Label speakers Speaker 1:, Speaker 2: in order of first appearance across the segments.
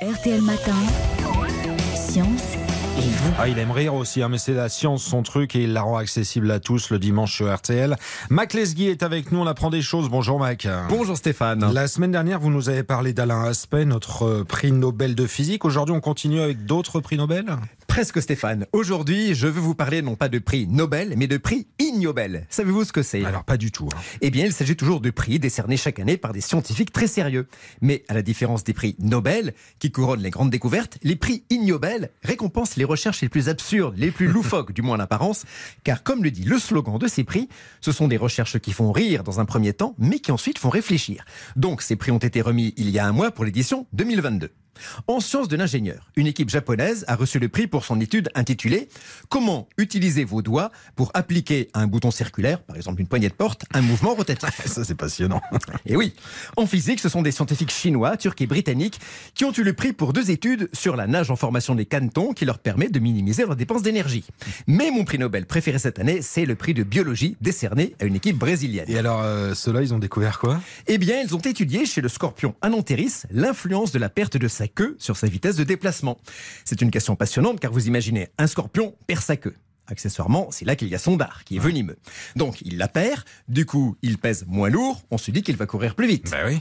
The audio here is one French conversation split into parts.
Speaker 1: RTL Matin, Science et vous.
Speaker 2: Ah, il aime rire aussi, hein, mais c'est la science son truc et il la rend accessible à tous le dimanche sur RTL. Mac Lesguy est avec nous, on apprend des choses. Bonjour Mac.
Speaker 3: Bonjour Stéphane.
Speaker 2: La semaine dernière, vous nous avez parlé d'Alain Aspect, notre euh, prix Nobel de physique. Aujourd'hui, on continue avec d'autres prix Nobel?
Speaker 3: Presque Stéphane. Aujourd'hui, je veux vous parler non pas de prix Nobel, mais de prix Ignobel. Savez-vous ce que c'est?
Speaker 2: Alors, pas du tout. hein.
Speaker 3: Eh bien, il s'agit toujours de prix décernés chaque année par des scientifiques très sérieux. Mais à la différence des prix Nobel, qui couronnent les grandes découvertes, les prix Ignobel récompensent les recherches les plus absurdes, les plus loufoques, du moins en apparence, car comme le dit le slogan de ces prix, ce sont des recherches qui font rire dans un premier temps, mais qui ensuite font réfléchir. Donc, ces prix ont été remis il y a un mois pour l'édition 2022. En sciences de l'ingénieur, une équipe japonaise a reçu le prix pour son étude intitulée Comment utiliser vos doigts pour appliquer à un bouton circulaire, par exemple une poignée de porte, un mouvement rotatif.
Speaker 2: Ça, c'est passionnant.
Speaker 3: Et oui, en physique, ce sont des scientifiques chinois, turcs et britanniques qui ont eu le prix pour deux études sur la nage en formation des canetons qui leur permet de minimiser leurs dépenses d'énergie. Mais mon prix Nobel préféré cette année, c'est le prix de biologie décerné à une équipe brésilienne.
Speaker 2: Et alors, euh, ceux-là, ils ont découvert quoi?
Speaker 3: Eh bien, ils ont étudié chez le scorpion Ananteris l'influence de la perte de sa queue sur sa vitesse de déplacement. C'est une question passionnante car vous imaginez, un scorpion perd sa queue. Accessoirement, c'est là qu'il y a son dard, qui est venimeux. Donc, il la perd, du coup, il pèse moins lourd, on se dit qu'il va courir plus vite.
Speaker 2: Ben oui.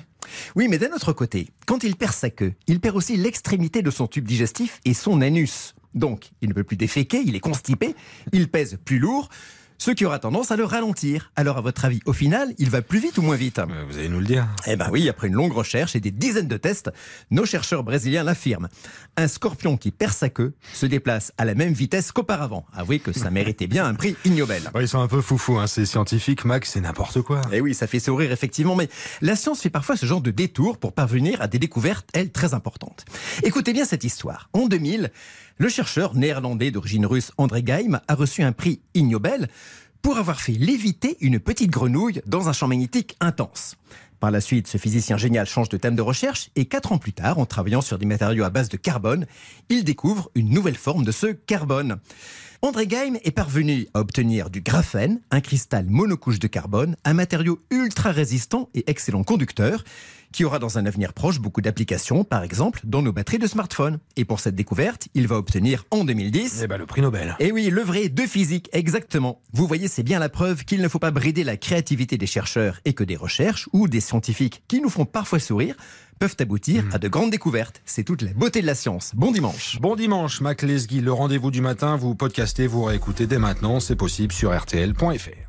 Speaker 3: Oui, mais d'un autre côté, quand il perd sa queue, il perd aussi l'extrémité de son tube digestif et son anus. Donc, il ne peut plus déféquer, il est constipé, il pèse plus lourd, ce qui aura tendance à le ralentir. Alors, à votre avis, au final, il va plus vite ou moins vite?
Speaker 2: Euh, Vous allez nous le dire.
Speaker 3: eh ben oui, après une longue recherche et des dizaines de tests, nos chercheurs brésiliens l'affirment. Un scorpion qui perd sa queue se déplace à la même vitesse qu'auparavant. Avouez que ça méritait bien un prix Ignobel.
Speaker 2: Ouais, ils sont un peu foufous, hein, ces scientifiques. Max, c'est n'importe quoi.
Speaker 3: Eh oui, ça fait sourire effectivement, mais la science fait parfois ce genre de détour pour parvenir à des découvertes, elles, très importantes. Écoutez bien cette histoire. En 2000, le chercheur néerlandais d'origine russe André Geim a reçu un prix Ignobel pour avoir fait léviter une petite grenouille dans un champ magnétique intense. Par la suite, ce physicien génial change de thème de recherche et quatre ans plus tard, en travaillant sur des matériaux à base de carbone, il découvre une nouvelle forme de ce carbone. André Geim est parvenu à obtenir du graphène, un cristal monocouche de carbone, un matériau ultra résistant et excellent conducteur, qui aura dans un avenir proche beaucoup d'applications, par exemple dans nos batteries de smartphone. Et pour cette découverte, il va obtenir en 2010
Speaker 2: Eh ben, le prix Nobel.
Speaker 3: et oui, le vrai de physique, exactement. Vous voyez, c'est bien la preuve qu'il ne faut pas brider la créativité des chercheurs et que des recherches ou des scientifiques qui nous font parfois sourire peuvent aboutir à de grandes découvertes. C'est toute la beauté de la science. Bon dimanche.
Speaker 2: Bon dimanche, Mac Lesguy. Le rendez-vous du matin, vous podcastez, vous réécoutez dès maintenant. C'est possible sur RTL.fr.